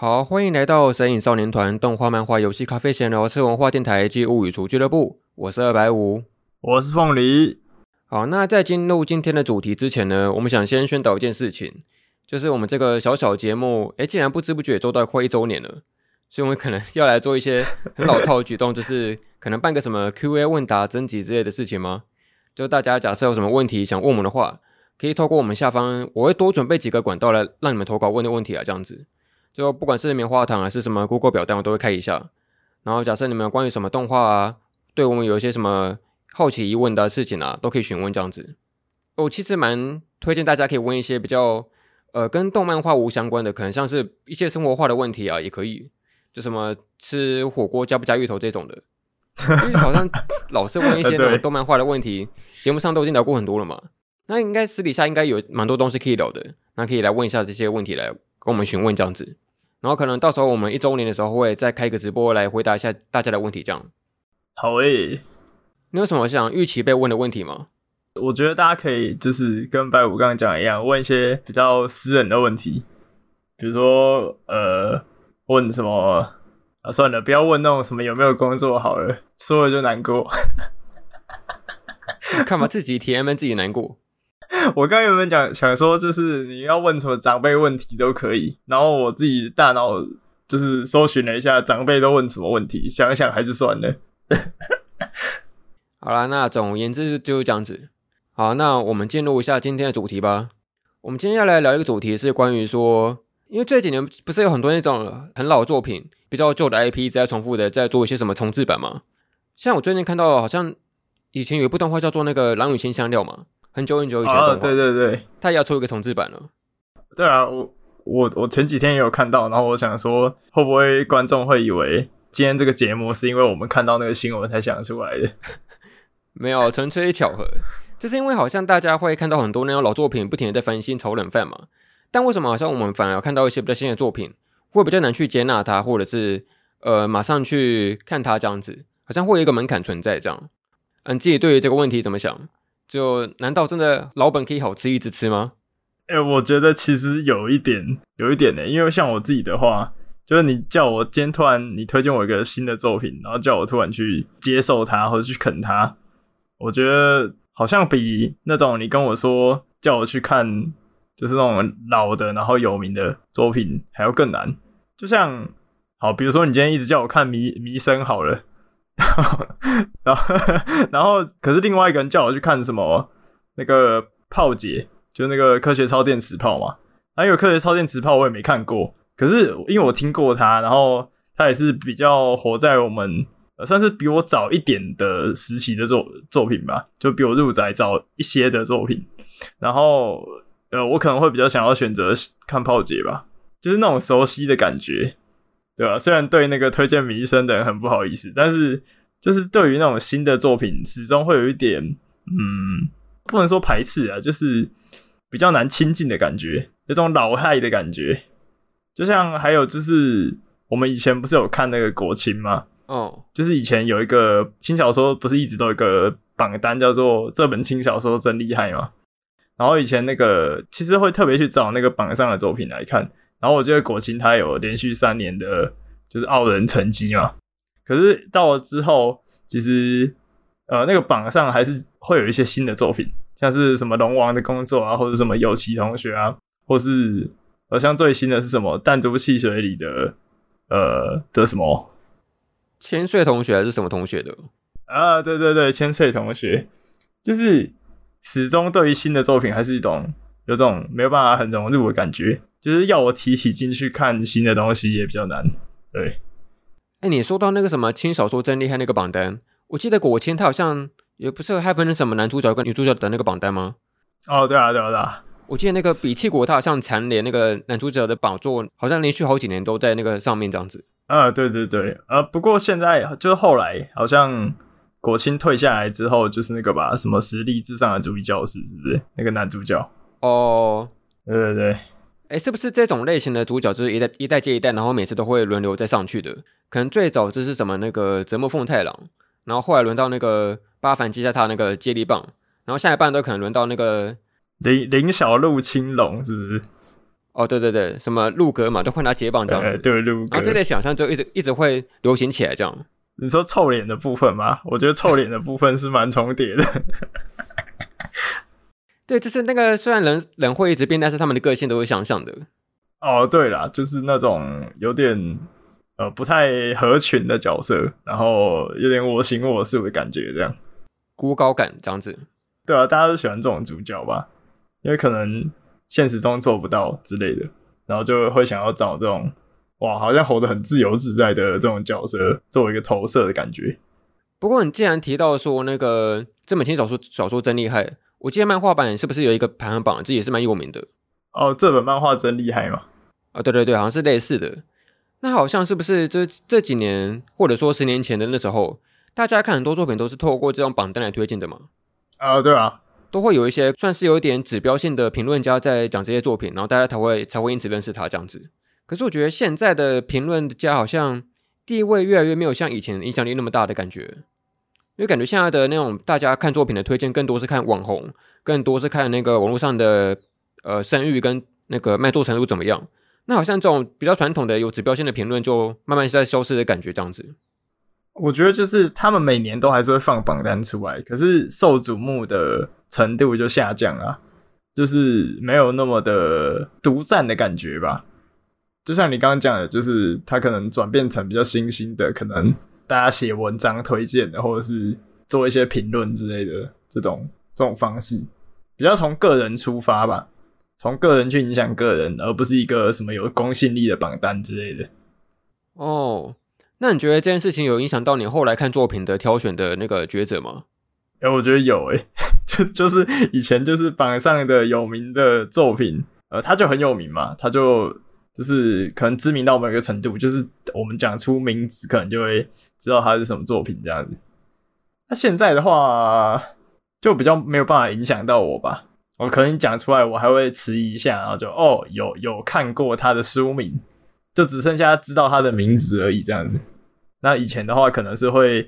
好，欢迎来到神影少年团动画、漫画、游戏、咖啡闲聊、吃文化电台及物语厨俱乐部。我是二百五，我是凤梨。好，那在进入今天的主题之前呢，我们想先宣导一件事情，就是我们这个小小节目，诶，竟然不知不觉做到快一周年了，所以我们可能要来做一些很老套的举动，就是可能办个什么 Q&A 问答征集之类的事情吗？就大家假设有什么问题想问我们的话，可以透过我们下方，我会多准备几个管道来让你们投稿问的问题啊，这样子。就不管是棉花糖还是什么 Google 表单，我都会看一下。然后假设你们有关于什么动画啊，对我们有一些什么好奇疑问的事情啊，都可以询问这样子。我其实蛮推荐大家可以问一些比较呃跟动漫画无相关的，可能像是一些生活化的问题啊，也可以。就什么吃火锅加不加芋头这种的，因为好像老是问一些 那种动漫画的问题，节目上都已经聊过很多了嘛。那应该私底下应该有蛮多东西可以聊的，那可以来问一下这些问题来。跟我们询问这样子，然后可能到时候我们一周年的时候会再开一个直播来回答一下大家的问题，这样。好诶、欸，你有什么想预期被问的问题吗？我觉得大家可以就是跟白五刚刚讲的一样，问一些比较私人的问题，比如说呃，问什么啊？算了，不要问那种什么有没有工作好了，说了就难过。看吧，自己体验自己难过。我刚原本讲想说，就是你要问什么长辈问题都可以，然后我自己大脑就是搜寻了一下长辈都问什么问题，想一想还是算了。好啦，那总而言之就是这样子。好，那我们进入一下今天的主题吧。我们今天要来聊一个主题是关于说，因为这几年不是有很多那种很老的作品，比较旧的 IP 一直在重复的在做一些什么重制版嘛？像我最近看到，好像以前有一部动画叫做那个《狼与辛香料》嘛。很久很久以前的动画，对对对，他也要出一个重置版了。对啊，我我我前几天也有看到，然后我想说，会不会观众会以为今天这个节目是因为我们看到那个新闻才想出来的？没有，纯粹巧合，就是因为好像大家会看到很多那种老作品不停的在翻新炒冷饭嘛。但为什么好像我们反而看到一些比较新的作品，会比较难去接纳它，或者是呃马上去看它这样子，好像会有一个门槛存在这样。嗯，自己对于这个问题怎么想？就难道真的老本可以好吃一直吃吗？哎、我觉得其实有一点，有一点呢。因为像我自己的话，就是你叫我今天突然你推荐我一个新的作品，然后叫我突然去接受它或者去啃它，我觉得好像比那种你跟我说叫我去看就是那种老的然后有名的作品还要更难。就像好，比如说你今天一直叫我看《迷迷生》好了。然后，然后，可是另外一个人叫我去看什么？那个炮姐，就那个科学超电磁炮嘛。还有科学超电磁炮，我也没看过。可是因为我听过他，然后他也是比较活在我们，算是比我早一点的时期的作作品吧，就比我入宅早一些的作品。然后，呃，我可能会比较想要选择看炮姐吧，就是那种熟悉的感觉。对吧？虽然对那个推荐迷生的人很不好意思，但是就是对于那种新的作品，始终会有一点，嗯，不能说排斥啊，就是比较难亲近的感觉，有种老害的感觉。就像还有就是，我们以前不是有看那个国青吗？哦，就是以前有一个轻小说，不是一直都有一个榜单叫做“这本轻小说真厉害”吗？然后以前那个其实会特别去找那个榜上的作品来看。然后我记得果青他有连续三年的，就是傲人成绩嘛。可是到了之后，其实呃那个榜上还是会有一些新的作品，像是什么龙王的工作啊，或者什么有奇同学啊，或是好像最新的是什么弹珠汽水里的呃的什么千岁同学还是什么同学的啊？对对对，千岁同学，就是始终对于新的作品还是一种有种没有办法很融入的感觉。就是要我提起进去看新的东西也比较难，对。哎、欸，你说到那个什么轻小说真厉害那个榜单，我记得果青他好像也不是还分成什么男主角跟女主角的那个榜单吗？哦，对啊，对啊，对啊。我记得那个比气国他好像蝉联那个男主角的宝座，好像连续好几年都在那个上面这样子。啊，对对对，呃，不过现在就是后来好像国青退下来之后，就是那个吧，什么实力至上的主义教师是不是？那个男主角？哦，对对对。哎，是不是这种类型的主角就是一代一代接一代，然后每次都会轮流再上去的？可能最早就是什么那个泽木奉太郎，然后后来轮到那个八幡祭下他那个接力棒，然后下一半都可能轮到那个林林小鹿青龙，是不是？哦，对对对，什么鹿格嘛，都换他接棒这样子。对，鹿格。然后这类想象就一直一直会流行起来这样。你说臭脸的部分吗？我觉得臭脸的部分是蛮重叠的。对，就是那个虽然人人会一直变，但是他们的个性都是相像的。哦，对啦，就是那种有点呃不太合群的角色，然后有点我行我素的感觉，这样孤高感这样子。对啊，大家都喜欢这种主角吧？因为可能现实中做不到之类的，然后就会想要找这种哇，好像活得很自由自在的这种角色，作为一个投射的感觉。不过你既然提到说那个这本轻小说小说真厉害，我记得漫画版是不是有一个排行榜，这也是蛮有名的。哦，这本漫画真厉害吗？啊、哦，对对对，好像是类似的。那好像是不是这这几年，或者说十年前的那时候，大家看很多作品都是透过这种榜单来推荐的嘛？啊、哦，对啊，都会有一些算是有一点指标性的评论家在讲这些作品，然后大家才会才会因此认识他这样子。可是我觉得现在的评论家好像地位越来越没有像以前影响力那么大的感觉，因为感觉现在的那种大家看作品的推荐更多是看网红，更多是看那个网络上的呃声誉跟那个卖座程度怎么样。那好像这种比较传统的有指标性的评论，就慢慢在消失的感觉，这样子。我觉得就是他们每年都还是会放榜单出来，可是受瞩目的程度就下降了，就是没有那么的独占的感觉吧。就像你刚刚讲的，就是它可能转变成比较新兴的，可能大家写文章推荐的，或者是做一些评论之类的这种这种方式，比较从个人出发吧。从个人去影响个人，而不是一个什么有公信力的榜单之类的。哦，那你觉得这件事情有影响到你后来看作品的挑选的那个抉择吗？哎、欸，我觉得有诶、欸，就就是以前就是榜上的有名的作品，呃，他就很有名嘛，他就就是可能知名到某一个程度，就是我们讲出名字，可能就会知道他是什么作品这样子。那现在的话，就比较没有办法影响到我吧。我可能讲出来，我还会迟疑一下，然后就哦，有有看过他的书名，就只剩下知道他的名字而已，这样子。那以前的话，可能是会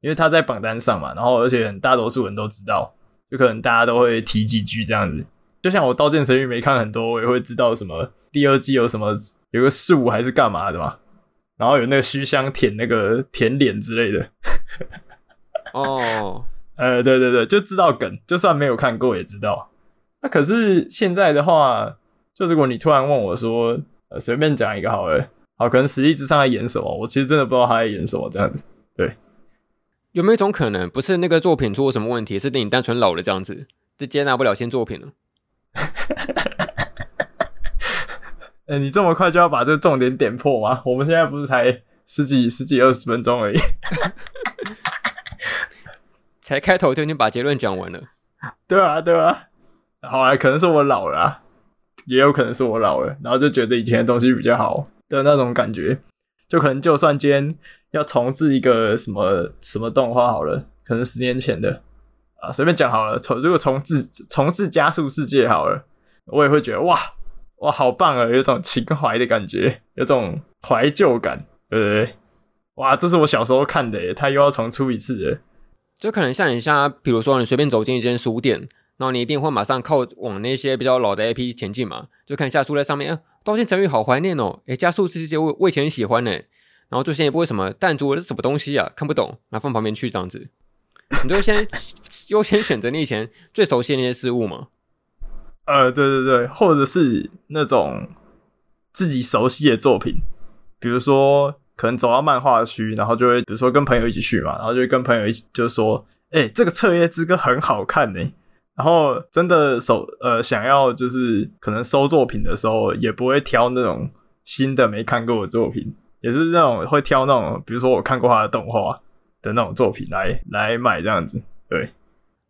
因为他在榜单上嘛，然后而且大多数人都知道，就可能大家都会提几句这样子。就像我《刀剑神域》没看很多，我也会知道什么第二季有什么有个树还是干嘛的嘛，然后有那个虚香舔那个舔脸之类的。哦，呃，对对对，就知道梗，就算没有看过也知道。那、啊、可是现在的话，就如果你突然问我说，呃，随便讲一个好了，好，可能实力之上在演什么，我其实真的不知道他在演什么这样子。对，有没有一种可能，不是那个作品出了什么问题，是你单纯老了这样子，就接纳不了新作品了？哎、欸，你这么快就要把这个重点点破吗？我们现在不是才十几、十几、二十分钟而已，才开头就已经把结论讲完了。对啊，对啊。好啊，可能是我老了啊，也有可能是我老了，然后就觉得以前的东西比较好的那种感觉，就可能就算今天要重置一个什么什么动画好了，可能十年前的啊，随便讲好了，重如果重置重置加速世界好了，我也会觉得哇哇好棒啊，有种情怀的感觉，有种怀旧感，对不对？哇，这是我小时候看的，他又要重出一次了，就可能像你像，比如说你随便走进一间书店。然后你一定会马上靠往那些比较老的 IP 前进嘛，就看一下书在上面，啊，刀剑神域好怀念哦，诶，加速世界我我以前喜欢呢，然后最先一部为什么弹珠这是什么东西啊，看不懂，然后放旁边去这样子，你就先优先选择你以前最熟悉那些事物嘛。呃，对对对，或者是那种自己熟悉的作品，比如说可能走到漫画区，然后就会比如说跟朋友一起去嘛，然后就会跟朋友一起就说，诶，这个彻夜之歌很好看呢。然后真的手呃想要就是可能收作品的时候，也不会挑那种新的没看过的作品，也是那种会挑那种比如说我看过他的动画的那种作品来来买这样子。对，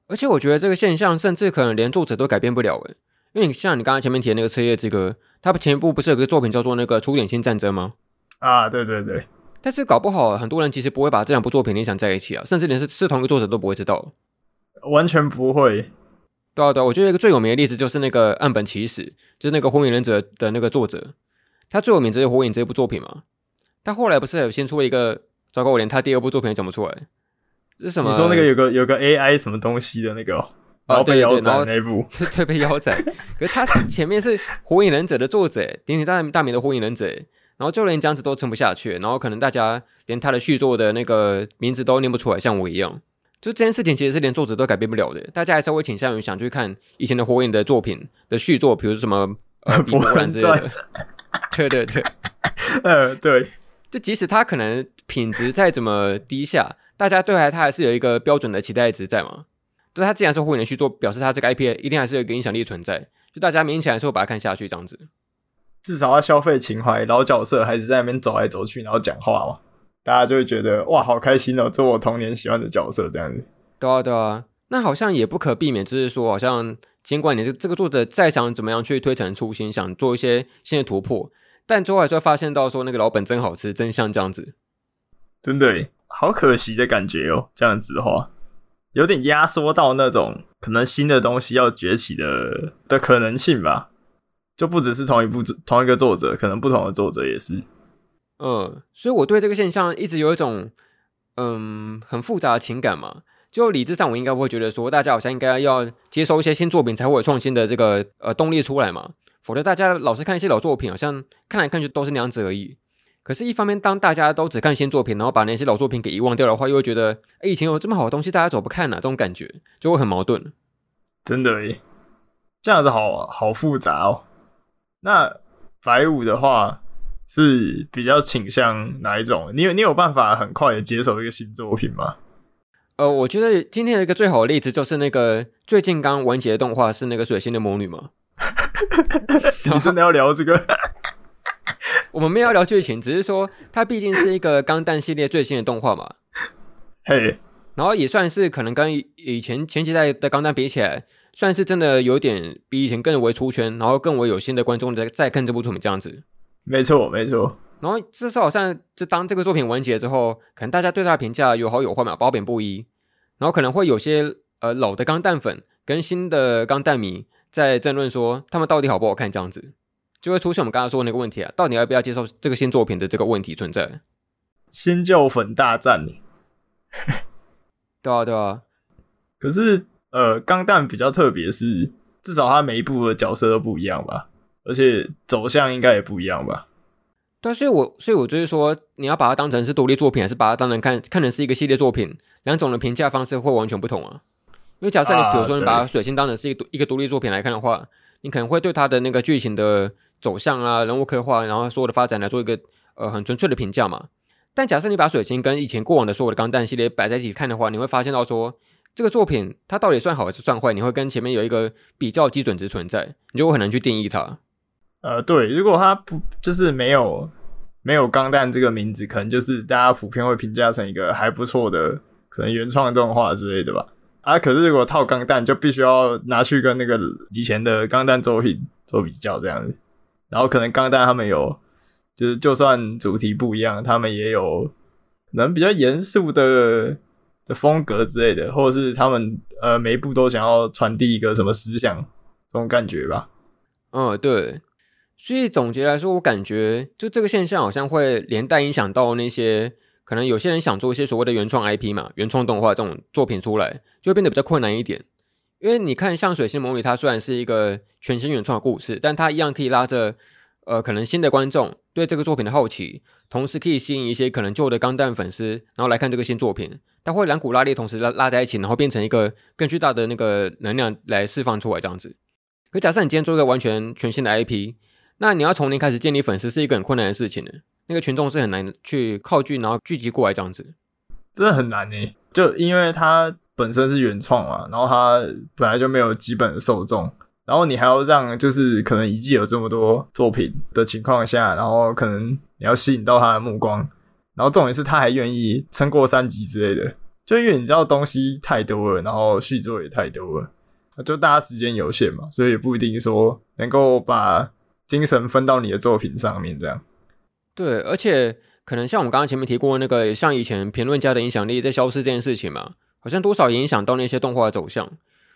而且我觉得这个现象甚至可能连作者都改变不了诶，因为你像你刚才前面提的那个彻夜之歌，他前一部不是有个作品叫做那个出点新战争吗？啊，对对对。但是搞不好很多人其实不会把这两部作品联想在一起啊，甚至连是是同一个作者都不会知道，完全不会。对啊，对啊，我觉得一个最有名的例子就是那个岸本齐史，就是那个《火影忍者》的那个作者，他最有名就是《火影》这部作品嘛。他后来不是有先出了一个，糟糕，我连他第二部作品也讲不出来，是什么？你说那个有个有个 AI 什么东西的那个？哦，然后被腰斩然后那部，对，被腰斩。可是他 前面是《火影忍者》的作者，鼎鼎大大名的《火影忍者》，然后就连这样子都撑不下去，然后可能大家连他的续作的那个名字都念不出来，像我一样。就这件事情其实是连作者都改变不了的，大家还是会倾向于想去看以前的火影的作品的续作，比如说什么呃比魔兰之类的。对对对，呃对，就即使他可能品质再怎么低下，大家对他他还是有一个标准的期待值在嘛。就他既然是火影的续作，表示他这个 IP 一定还是有一个影响力存在，就大家明显还是会把它看下去这样子。至少他消费情怀，老角色还是在那边走来走去，然后讲话嘛。大家就会觉得哇，好开心哦，做我童年喜欢的角色，这样子。对啊，对啊，那好像也不可避免，就是说，好像尽管你这这个作者再想怎么样去推陈出新，想做一些新的突破，但最后还是会发现到说那个老本真好吃，真像这样子。真的，好可惜的感觉哦，这样子的话，有点压缩到那种可能新的东西要崛起的的可能性吧，就不只是同一部同一个作者，可能不同的作者也是。嗯，所以我对这个现象一直有一种嗯很复杂的情感嘛。就理智上，我应该会觉得说，大家好像应该要接收一些新作品，才会有创新的这个呃动力出来嘛。否则大家老是看一些老作品，好像看来看去都是那样子而已。可是，一方面，当大家都只看新作品，然后把那些老作品给遗忘掉的话，又会觉得，哎，以前有这么好的东西，大家怎么不看呢？这种感觉就会很矛盾。真的耶，这样子好好复杂哦。那白五的话。是比较倾向哪一种？你有你有办法很快的接受一个新作品吗？呃，我觉得今天有一个最好的例子就是那个最近刚完结的动画是那个水星的魔女嘛。你真的要聊这个？我们没有要聊剧情，只是说它毕竟是一个钢弹系列最新的动画嘛。嘿、hey.，然后也算是可能跟以前前几代的钢弹比起来，算是真的有点比以前更为出圈，然后更为有新的观众在在看这部作品这样子。没错，没错。然后至少好像就当这个作品完结之后，可能大家对它的评价有好有坏嘛，褒贬不一。然后可能会有些呃老的钢弹粉跟新的钢弹迷在争论说，他们到底好不好看这样子，就会出现我们刚刚说的那个问题啊，到底要不要接受这个新作品的这个问题存在？新旧粉大战呢？对啊，对啊。可是呃，钢弹比较特别是，至少它每一部的角色都不一样吧。而且走向应该也不一样吧？对，所以我所以我就是说，你要把它当成是独立作品，还是把它当成看看成是一个系列作品，两种的评价方式会完全不同啊。因为假设你比如说你把水星当成是一个一个独立作品来看的话，你可能会对它的那个剧情的走向啊、人物刻画，然后所有的发展来做一个呃很纯粹的评价嘛。但假设你把水星跟以前过往的所有的钢弹系列摆在一起看的话，你会发现到说，这个作品它到底算好还是算坏？你会跟前面有一个比较基准值存在，你就会很难去定义它。呃，对，如果它不就是没有没有钢弹这个名字，可能就是大家普遍会评价成一个还不错的可能原创动画之类的吧。啊，可是如果套钢弹，就必须要拿去跟那个以前的钢弹作品做比较这样子。然后可能钢弹他们有，就是就算主题不一样，他们也有可能比较严肃的的风格之类的，或者是他们呃每一部都想要传递一个什么思想这种感觉吧。嗯，对。所以总结来说，我感觉就这个现象好像会连带影响到那些可能有些人想做一些所谓的原创 IP 嘛，原创动画这种作品出来，就会变得比较困难一点。因为你看，像《水星魔女》，它虽然是一个全新原创的故事，但它一样可以拉着呃可能新的观众对这个作品的好奇，同时可以吸引一些可能旧的钢弹粉丝，然后来看这个新作品。它会两股拉力同时拉拉在一起，然后变成一个更巨大的那个能量来释放出来这样子。可假设你今天做一个完全全新的 IP。那你要从零开始建立粉丝是一个很困难的事情的，那个群众是很难去靠近，然后聚集过来这样子，真的很难呢。就因为它本身是原创嘛，然后它本来就没有基本的受众，然后你还要让就是可能一季有这么多作品的情况下，然后可能你要吸引到他的目光，然后重点是他还愿意撑过三集之类的，就因为你知道东西太多了，然后续作也太多了，就大家时间有限嘛，所以也不一定说能够把。精神分到你的作品上面，这样。对，而且可能像我们刚刚前面提过那个，像以前评论家的影响力在消失这件事情嘛，好像多少影响到那些动画的走向。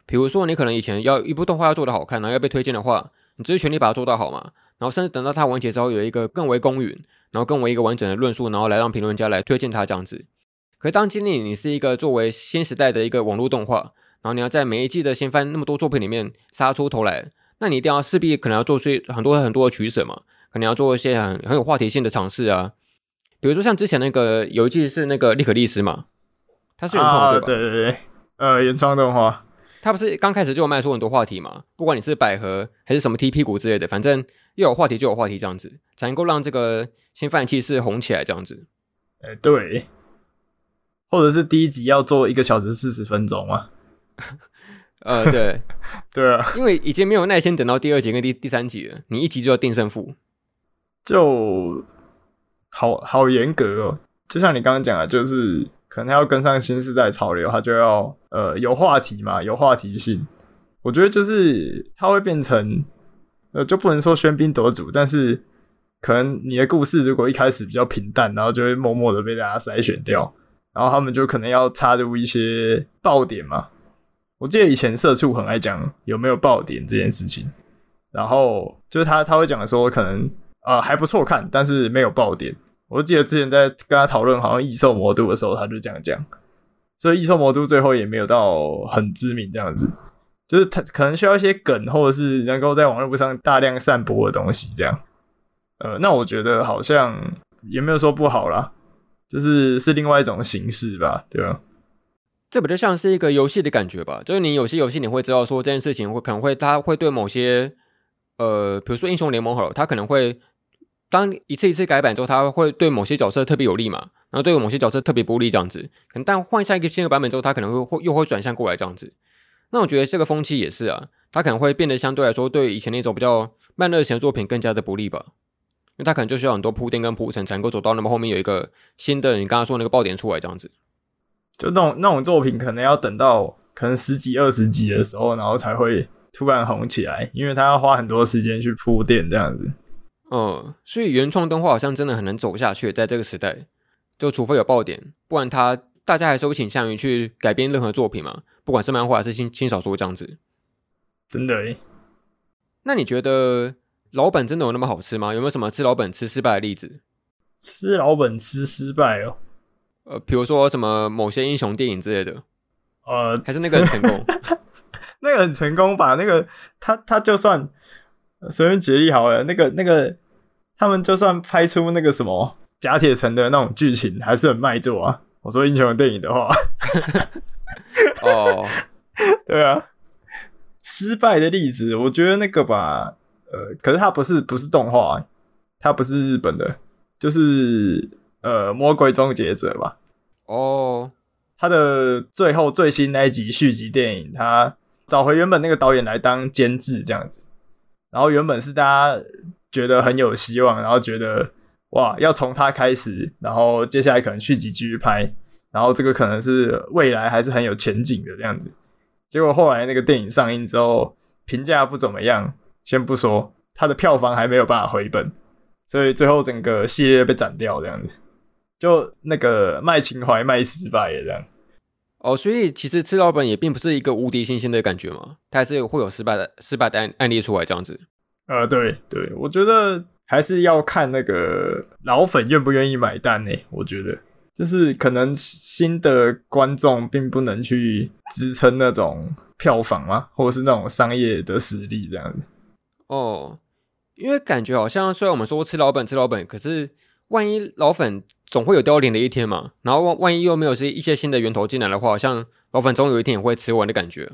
比如说，你可能以前要一部动画要做得好看，然后要被推荐的话，你只是全力把它做到好嘛。然后甚至等到它完结之后，有一个更为公允，然后更为一个完整的论述，然后来让评论家来推荐它这样子。可是当今天你是一个作为新时代的一个网络动画，然后你要在每一季的新番那么多作品里面杀出头来，那你一定要势必可能要做出很多很多的取舍嘛，可能要做一些很很有话题性的尝试啊。比如说像之前那个有一季是那个利可莉丝嘛，他是原创的、啊、对吧？对对对，呃，原创动画，他不是刚开始就有卖出很多话题嘛？不管你是百合还是什么踢屁股之类的，反正又有话题就有话题这样子，才能够让这个新番气势红起来这样子。哎、欸，对，或者是第一集要做一个小时四十分钟嘛？呃，对，对啊，因为已经没有耐心等到第二集跟第第三集了，你一集就要定胜负，就好好严格哦。就像你刚刚讲的，就是可能要跟上新时代潮流，他就要呃有话题嘛，有话题性。我觉得就是他会变成呃，就不能说喧宾夺主，但是可能你的故事如果一开始比较平淡，然后就会默默的被大家筛选掉。然后他们就可能要插入一些爆点嘛。我记得以前社畜很爱讲有没有爆点这件事情，然后就是他他会讲说可能呃还不错看，但是没有爆点。我记得之前在跟他讨论好像异兽魔都的时候，他就这样讲。所以异兽魔都最后也没有到很知名这样子，就是他可能需要一些梗，或者是能够在网络上大量散播的东西这样。呃，那我觉得好像也没有说不好啦。就是是另外一种形式吧，对吧？这不就像是一个游戏的感觉吧？就是你有些游戏你会知道说这件事情会可能会它会对某些呃，比如说英雄联盟好了，它可能会当一次一次改版之后，它会对某些角色特别有利嘛，然后对某些角色特别不利这样子。可能但换下一个新的版本之后，它可能会会又会转向过来这样子。那我觉得这个风气也是啊，它可能会变得相对来说对以前那种比较慢热型的作品更加的不利吧。因为他可能就需要很多铺垫跟铺陈，才能够走到那么后面有一个新的你刚刚说那个爆点出来这样子。就那种那种作品，可能要等到可能十几二十集的时候，然后才会突然红起来，因为他要花很多时间去铺垫这样子。嗯，所以原创动画好像真的很难走下去，在这个时代，就除非有爆点，不然他大家还是会倾向于去改编任何作品嘛，不管是漫画还是轻轻小说这样子。真的诶。那你觉得？老本真的有那么好吃吗？有没有什么吃老本吃失败的例子？吃老本吃失败哦，呃，比如说什么某些英雄电影之类的，呃，还是那个很成功，那个很成功吧？那个他他就算随便举例好了，那个那个他们就算拍出那个什么假铁城的那种剧情，还是很卖座啊。我说英雄电影的话，哦，对啊，失败的例子，我觉得那个吧。呃，可是它不是不是动画，它不是日本的，就是呃《魔鬼终结者》吧？哦，它的最后最新那一集续集电影，他找回原本那个导演来当监制这样子，然后原本是大家觉得很有希望，然后觉得哇要从他开始，然后接下来可能续集继续拍，然后这个可能是未来还是很有前景的这样子，结果后来那个电影上映之后，评价不怎么样。先不说，它的票房还没有办法回本，所以最后整个系列被斩掉，这样子，就那个卖情怀卖失败了这样。哦，所以其实吃老本也并不是一个无敌新鲜的感觉嘛，它还是会有失败的失败的案案例出来这样子。呃，对对，我觉得还是要看那个老粉愿不愿意买单呢。我觉得就是可能新的观众并不能去支撑那种票房嘛，或者是那种商业的实力这样子。哦，因为感觉好像虽然我们说吃老本吃老本，可是万一老粉总会有凋零的一天嘛。然后万万一又没有是一些新的源头进来的话，好像老粉总有一天也会吃完的感觉。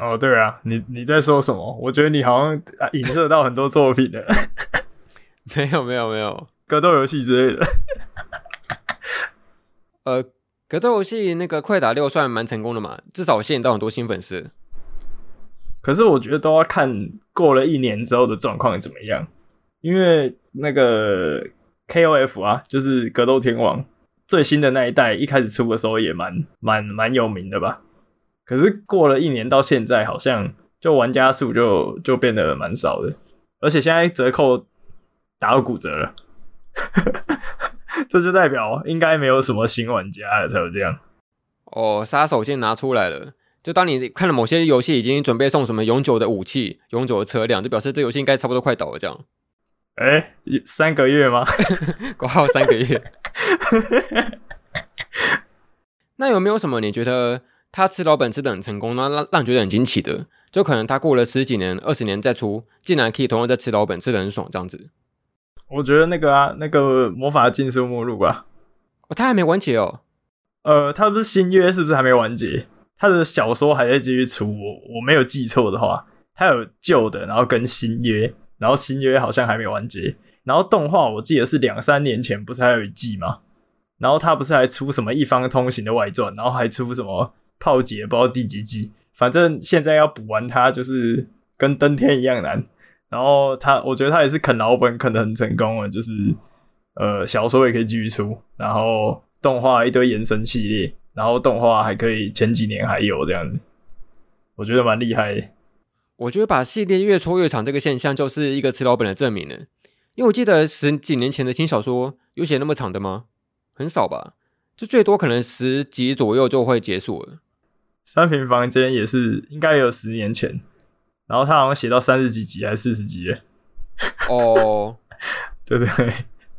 哦，对啊，你你在说什么？我觉得你好像影射到很多作品了。没有没有没有，格斗游戏之类的。呃，格斗游戏那个快打六算蛮成功的嘛，至少吸引到很多新粉丝。可是我觉得都要看过了一年之后的状况怎么样，因为那个 KOF 啊，就是格斗天王最新的那一代，一开始出的时候也蛮蛮蛮有名的吧。可是过了一年到现在，好像就玩家数就就变得蛮少的，而且现在折扣打到骨折了，这就代表应该没有什么新玩家了才会这样。哦，杀手锏拿出来了。就当你看了某些游戏已经准备送什么永久的武器、永久的车辆，就表示这游戏应该差不多快倒了。这样，哎，三个月吗？挂号三个月。那有没有什么你觉得他吃老本吃的很成功，那让让觉得很惊奇的，就可能他过了十几年、二十年再出，竟然可以同样在吃老本吃的很爽这样子。我觉得那个啊，那个魔法禁书目录吧，哦，他还没完结哦。呃，他不是新约是不是还没完结？他的小说还在继续出，我我没有记错的话，他有旧的，然后跟新约，然后新约好像还没完结。然后动画我记得是两三年前不是还有一季吗？然后他不是还出什么一方通行的外传，然后还出什么炮姐不知道第几季，反正现在要补完它就是跟登天一样难。然后他我觉得他也是啃老本啃的很成功了，就是呃小说也可以继续出，然后动画一堆延伸系列。然后动画还可以，前几年还有这样子，我觉得蛮厉害的。我觉得把系列越拖越长这个现象，就是一个吃老本的证明了。因为我记得十几年前的轻小说有写那么长的吗？很少吧，就最多可能十集左右就会结束了。三平房间也是应该也有十年前，然后他好像写到三十几集还是四十集了。哦，对不对？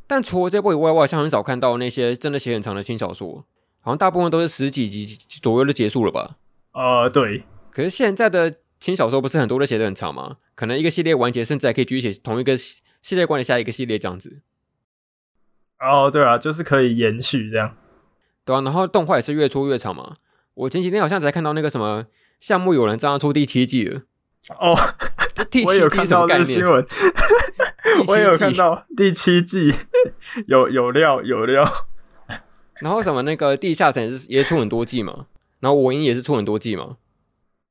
但除了这部以外，我好像很少看到那些真的写很长的轻小说。好像大部分都是十几集左右就结束了吧？呃，对。可是现在的轻小说不是很多都写的很长吗？可能一个系列完结，甚至还可以继续写同一个系列，关的下一个系列这样子。哦，对啊，就是可以延续这样。对啊，然后动画也是越出越长嘛。我前几天好像才看到那个什么项目有人这样出第七季了。哦，第七季什么概念？新闻。我也有看到第七季有有料有料。然后什么那个地下城也是也出很多季嘛，然后我英也是出很多季嘛。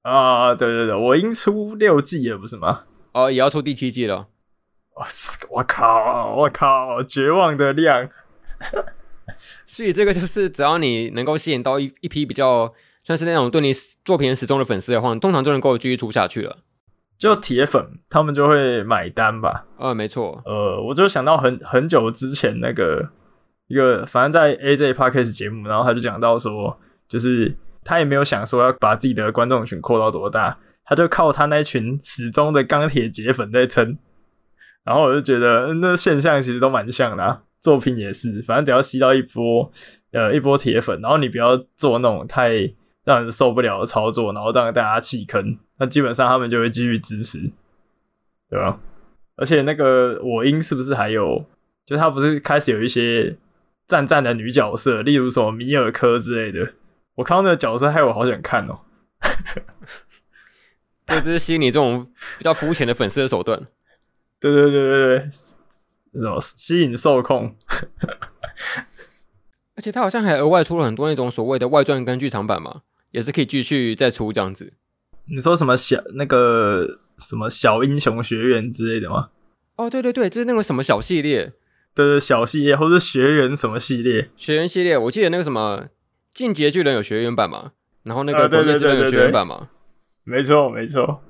啊，对对对，我英出六季了不是吗？哦，也要出第七季了。我我靠，我靠，绝望的量。所以这个就是只要你能够吸引到一一批比较算是那种对你作品始终的粉丝的话，你通常就能够继续出下去了。就铁粉他们就会买单吧。呃，没错。呃，我就想到很很久之前那个。一个反正在 AJ Podcast 节目，然后他就讲到说，就是他也没有想说要把自己的观众群扩到多大，他就靠他那群始终的钢铁铁粉在撑。然后我就觉得那现象其实都蛮像的啊，作品也是，反正只要吸到一波呃一波铁粉，然后你不要做那种太让人受不了的操作，然后让大家弃坑，那基本上他们就会继续支持，对吧？而且那个我音是不是还有，就他不是开始有一些。赞赞的女角色，例如什么米尔科之类的，我看到那个角色，害我好想看哦。对，这是吸引你这种比较肤浅的粉丝的手段。对对对对对，吸引受控？而且他好像还额外出了很多那种所谓的外传跟剧场版嘛，也是可以继续再出这样子。你说什么小那个什么小英雄学院之类的吗？哦，对对对，就是那个什么小系列。对对小系列，或是学员什么系列？学员系列，我记得那个什么《进阶巨人》有学员版嘛，然后那个《鬼灭之刃》有学员版嘛。没错，没错。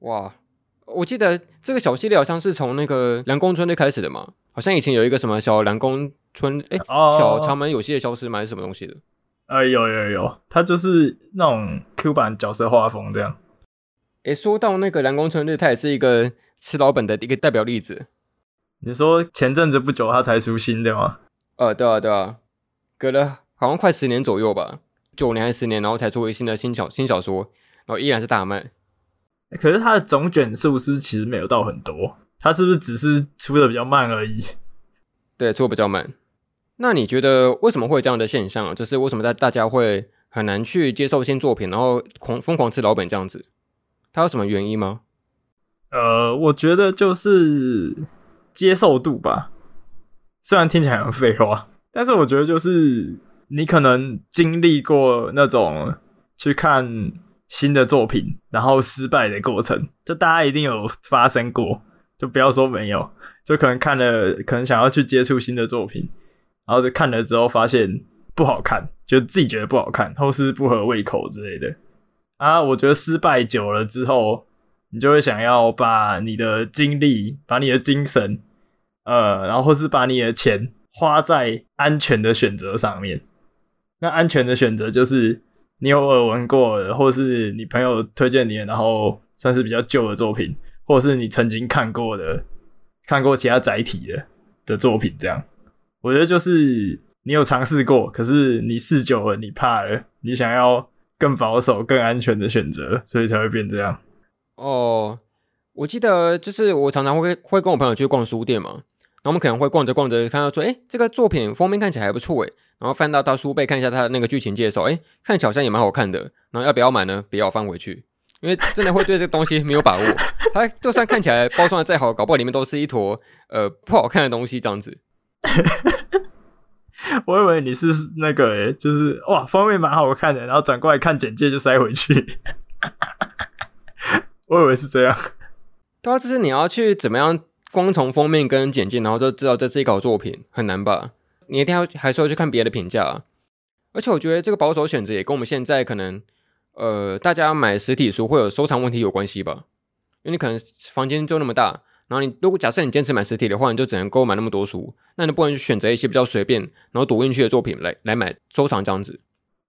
哇，我记得这个小系列好像是从那个凉宫春队开始的嘛，好像以前有一个什么小凉宫春，哎、欸，oh, 小长门有系列消失吗？还是什么东西的？哎、呃，有有有，它就是那种 Q 版角色画风这样。哎、欸，说到那个凉宫春日，它也是一个吃老本的一个代表例子。你说前阵子不久他才出新的吗？呃，对啊，对啊，隔了好像快十年左右吧，九年还是十年，然后才出一新的新小新小说，然后依然是大卖。可是它的总卷数是不是其实没有到很多？它是不是只是出的比较慢而已？对，出的比较慢。那你觉得为什么会有这样的现象？就是为什么大大家会很难去接受新作品，然后狂疯狂吃老本这样子？它有什么原因吗？呃，我觉得就是。接受度吧，虽然听起来很废话，但是我觉得就是你可能经历过那种去看新的作品，然后失败的过程，就大家一定有发生过，就不要说没有，就可能看了，可能想要去接触新的作品，然后就看了之后发现不好看，就自己觉得不好看，或是不合胃口之类的啊。我觉得失败久了之后。你就会想要把你的精力、把你的精神，呃，然后或是把你的钱花在安全的选择上面。那安全的选择就是你有耳闻过的，或是你朋友推荐你，然后算是比较旧的作品，或是你曾经看过的、看过其他载体的的作品。这样，我觉得就是你有尝试过，可是你试久了，你怕了，你想要更保守、更安全的选择，所以才会变这样。哦，我记得就是我常常会会跟我朋友去逛书店嘛，然后我们可能会逛着逛着看到说，哎，这个作品封面看起来还不错诶，然后翻到他书背看一下他的那个剧情介绍，哎，看起来好像也蛮好看的，然后要不要买呢？不要翻回去。因为真的会对这个东西没有把握，它就算看起来包装的再好，搞不好里面都是一坨呃不好看的东西这样子。我以为你是那个诶，就是哇封面蛮好看的，然后转过来看简介就塞回去。我以为是这样。对啊，就是你要去怎么样光从封面跟简介，然后就知道这是一稿作品很难吧？你一定要还是要去看别的评价。而且我觉得这个保守选择也跟我们现在可能。呃，大家买实体书会有收藏问题有关系吧？因为你可能房间就那么大，然后你如果假设你坚持买实体的话，你就只能购买那么多书，那你不能选择一些比较随便，然后读进去的作品来来买收藏这样子。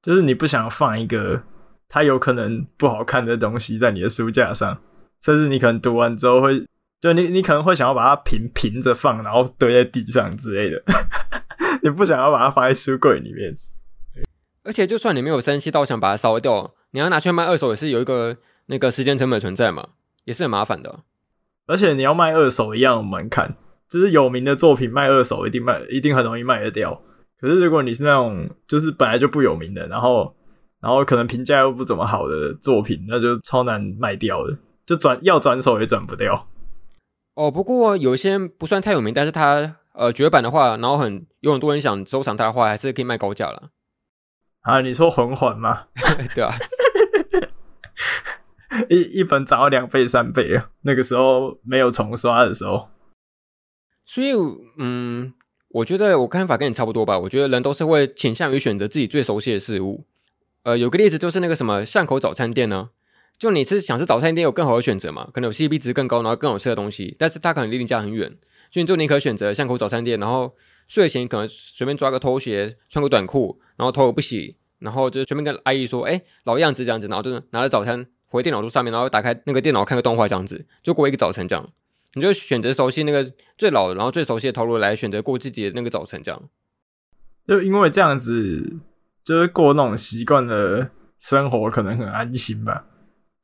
就是你不想放一个它有可能不好看的东西在你的书架上，甚至你可能读完之后会，就你你可能会想要把它平平着放，然后堆在地上之类的，你不想要把它放在书柜里面。而且就算你没有生气到想把它烧掉。你要拿去卖二手也是有一个那个时间成本存在嘛，也是很麻烦的。而且你要卖二手一样门槛，就是有名的作品卖二手一定卖一定很容易卖得掉。可是如果你是那种就是本来就不有名的，然后然后可能评价又不怎么好的作品，那就超难卖掉的，就转要转手也转不掉。哦，不过有些不算太有名，但是它呃绝版的话，然后很有很多人想收藏它的话，还是可以卖高价了。啊，你说魂环吗？对啊。一一本涨了两倍三倍啊！那个时候没有重刷的时候，所以嗯，我觉得我看法跟你差不多吧。我觉得人都是会倾向于选择自己最熟悉的事物。呃，有个例子就是那个什么巷口早餐店呢，就你是想吃早餐店有更好的选择嘛？可能有 CP 值更高，然后更好吃的东西，但是它可能离你家很远，所以你就宁可选择巷口早餐店，然后睡前可能随便抓个拖鞋，穿个短裤，然后头也不洗。然后就是随便跟阿姨说，哎，老样子这样子，然后就拿着早餐回电脑桌上面，然后打开那个电脑看个动画这样子，就过一个早晨这样。你就选择熟悉那个最老，然后最熟悉的套路来选择过自己的那个早晨这样。就因为这样子，就是过那种习惯的生活，可能很安心吧。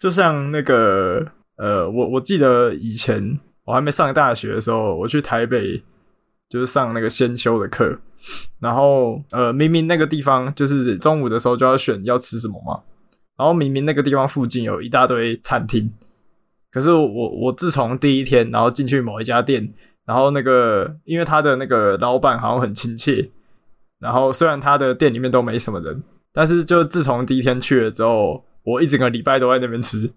就像那个呃，我我记得以前我还没上大学的时候，我去台北。就是上那个先修的课，然后呃，明明那个地方就是中午的时候就要选要吃什么嘛，然后明明那个地方附近有一大堆餐厅，可是我我自从第一天然后进去某一家店，然后那个因为他的那个老板好像很亲切，然后虽然他的店里面都没什么人，但是就自从第一天去了之后，我一整个礼拜都在那边吃，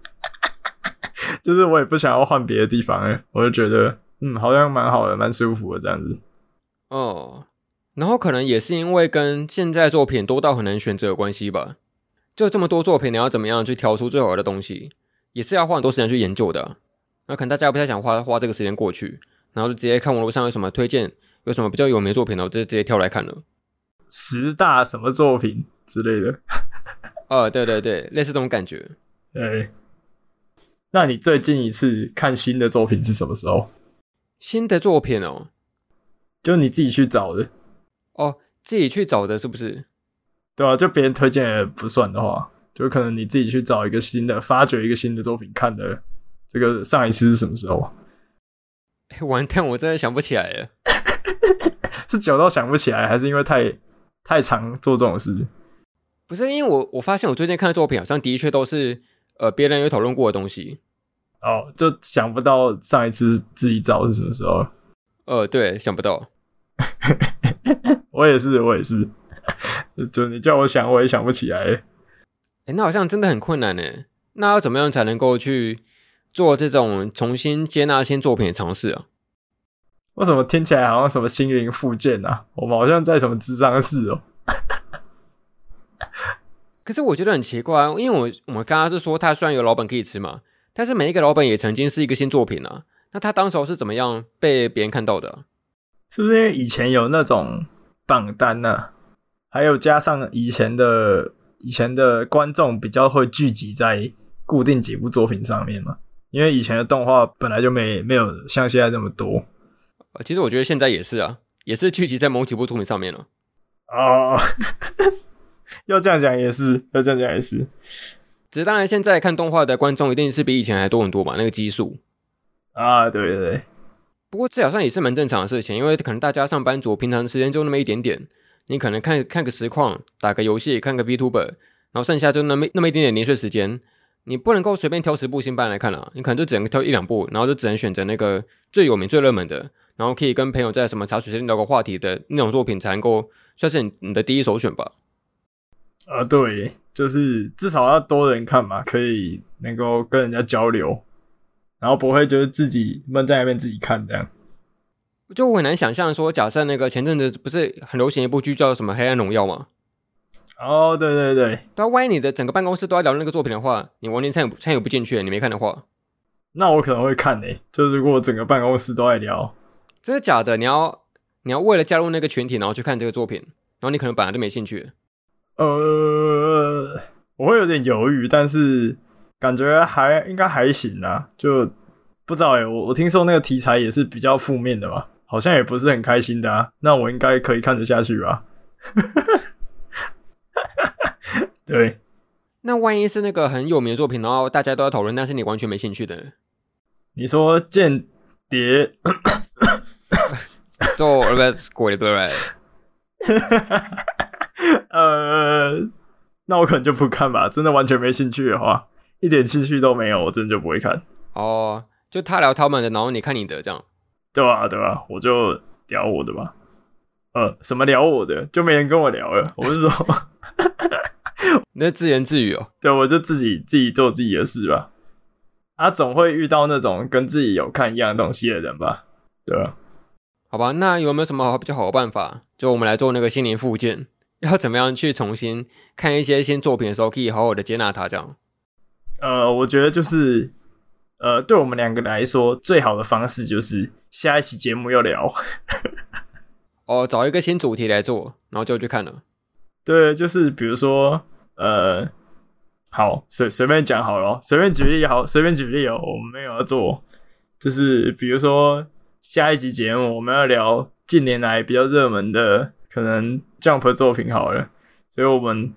就是我也不想要换别的地方哎，我就觉得。嗯，好像蛮好的，蛮舒服的这样子。哦，然后可能也是因为跟现在作品多到很难选择有关系吧。就这么多作品，你要怎么样去挑出最好的东西，也是要花很多时间去研究的啊。那可能大家不太想花花这个时间过去，然后就直接看网络上有什么推荐，有什么比较有名的作品，然后就直接挑来看了。十大什么作品之类的。哦，对对对，类似这种感觉。对。那你最近一次看新的作品是什么时候？新的作品哦，就你自己去找的哦，自己去找的是不是？对啊，就别人推荐也不算的话，就可能你自己去找一个新的，发掘一个新的作品看的。这个上一次是什么时候？欸，完蛋，我真的想不起来了。是久到想不起来，还是因为太太常做这种事？不是，因为我我发现我最近看的作品好像的确都是呃别人有讨论过的东西。哦，就想不到上一次自己找是什么时候。呃，对，想不到。我也是，我也是。就你叫我想，我也想不起来。哎、欸，那好像真的很困难呢。那要怎么样才能够去做这种重新接纳新作品的尝试啊？为什么听起来好像什么心灵复健啊？我们好像在什么智商室哦。可是我觉得很奇怪，因为我我们刚刚是说，他虽然有老本可以吃嘛。但是每一个老本也曾经是一个新作品啊，那他当时候是怎么样被别人看到的？是不是因为以前有那种榜单呢、啊？还有加上以前的以前的观众比较会聚集在固定几部作品上面嘛？因为以前的动画本来就没没有像现在这么多。其实我觉得现在也是啊，也是聚集在某几部作品上面了。哦，要这样讲也是，要这样讲也是。只是当然，现在看动画的观众一定是比以前还多很多吧，那个基数啊，对对对。不过这好像也是蛮正常的事情，因为可能大家上班族平常时间就那么一点点，你可能看看个实况，打个游戏，看个 VTuber，然后剩下就那么那么一点点零碎时间。你不能够随便挑十部新番来看啊，你可能就只能挑一两部，然后就只能选择那个最有名、最热门的，然后可以跟朋友在什么茶水间聊个话题的那种作品，才能够算是你你的第一首选吧。啊，对，就是至少要多人看嘛，可以能够跟人家交流，然后不会就是自己闷在那边自己看这样。就我很难想象说，假设那个前阵子不是很流行一部剧叫什么《黑暗荣耀》吗？哦，对对对，但万一你的整个办公室都在聊那个作品的话，你完全参与参与不进去，你没看的话，那我可能会看诶。就是如果整个办公室都在聊，真的假的？你要你要为了加入那个群体，然后去看这个作品，然后你可能本来就没兴趣。呃，我会有点犹豫，但是感觉还应该还行啊，就不知道欸。我我听说那个题材也是比较负面的嘛，好像也不是很开心的啊。那我应该可以看得下去吧？对，那万一是那个很有名的作品，然后大家都在讨论，但是你完全没兴趣的，你说间谍，做呃不鬼对不对？呃，那我可能就不看吧。真的完全没兴趣的话，一点兴趣都没有，我真的就不会看。哦，就他聊他们的，然后你看你的，这样。对啊，对啊，我就聊我的吧。呃，什么聊我的，就没人跟我聊了。我是说。那自言自语哦，对，我就自己自己做自己的事吧。啊，总会遇到那种跟自己有看一样东西的人吧？对吧？好吧，那有没有什么比较好的办法？就我们来做那个心灵复健，要怎么样去重新看一些新作品的时候，可以好好的接纳它？这样？呃，我觉得就是，呃，对我们两个来说，最好的方式就是下一期节目要聊。哦，找一个新主题来做，然后就去看了。对，就是比如说，呃，好，随随便讲好了，随便举例好，随便举例哦，我们没有要做，就是比如说下一集节目我们要聊近年来比较热门的可能 Jump 作品好了，所以我们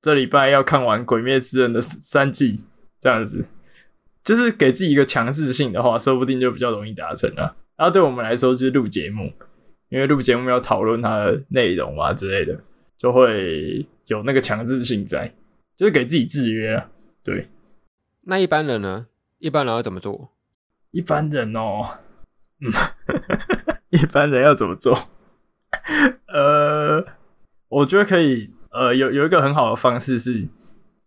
这礼拜要看完《鬼灭之刃》的三季，这样子，就是给自己一个强制性的话，说不定就比较容易达成了。然后对我们来说就是录节目，因为录节目要讨论它的内容啊之类的。就会有那个强制性在，就是给自己制约啊。对，那一般人呢？一般人要怎么做？一般人哦，嗯，一般人要怎么做？呃，我觉得可以，呃，有有一个很好的方式是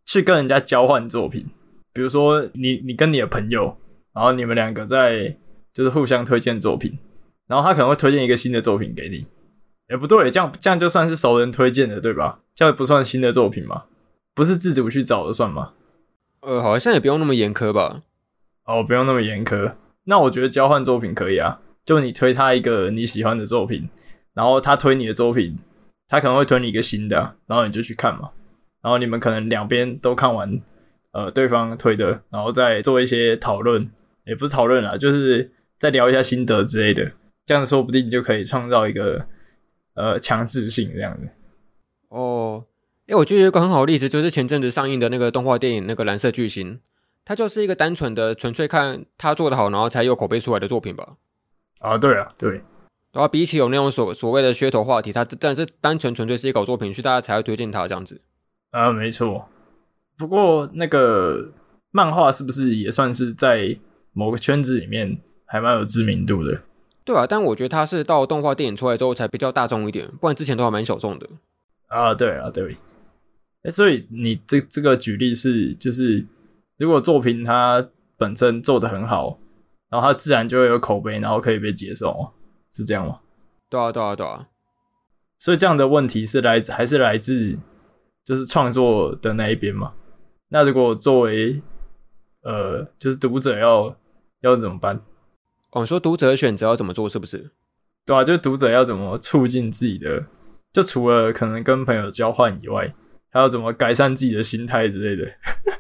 去跟人家交换作品，比如说你你跟你的朋友，然后你们两个在就是互相推荐作品，然后他可能会推荐一个新的作品给你。也不对，这样这样就算是熟人推荐的，对吧？这样不算新的作品吗？不是自主去找的算吗？呃，好像也不用那么严苛吧。哦，不用那么严苛。那我觉得交换作品可以啊，就你推他一个你喜欢的作品，然后他推你的作品，他可能会推你一个新的，然后你就去看嘛。然后你们可能两边都看完，呃，对方推的，然后再做一些讨论，也不是讨论啦，就是再聊一下心得之类的。这样说不定你就可以创造一个。呃，强制性这样子。哦，哎，我觉得有一个很好的例子，就是前阵子上映的那个动画电影《那个蓝色巨星》，它就是一个单纯的、纯粹看他做的好，然后才有口碑出来的作品吧。啊，对啊，对。然后比起有那种所所谓的噱头话题，它但是单纯纯粹是一个作品，所以大家才会推荐它这样子。啊，没错。不过那个漫画是不是也算是在某个圈子里面还蛮有知名度的？对啊，但我觉得它是到动画电影出来之后才比较大众一点，不然之前都还蛮小众的。啊，对啊，对。哎，所以你这这个举例是，就是如果作品它本身做得很好，然后它自然就会有口碑，然后可以被接受，是这样吗？对啊，对啊，对啊。所以这样的问题是来自还是来自就是创作的那一边嘛？那如果作为呃，就是读者要要怎么办？哦，说读者选择要怎么做，是不是？对啊，就是读者要怎么促进自己的，就除了可能跟朋友交换以外，还要怎么改善自己的心态之类的。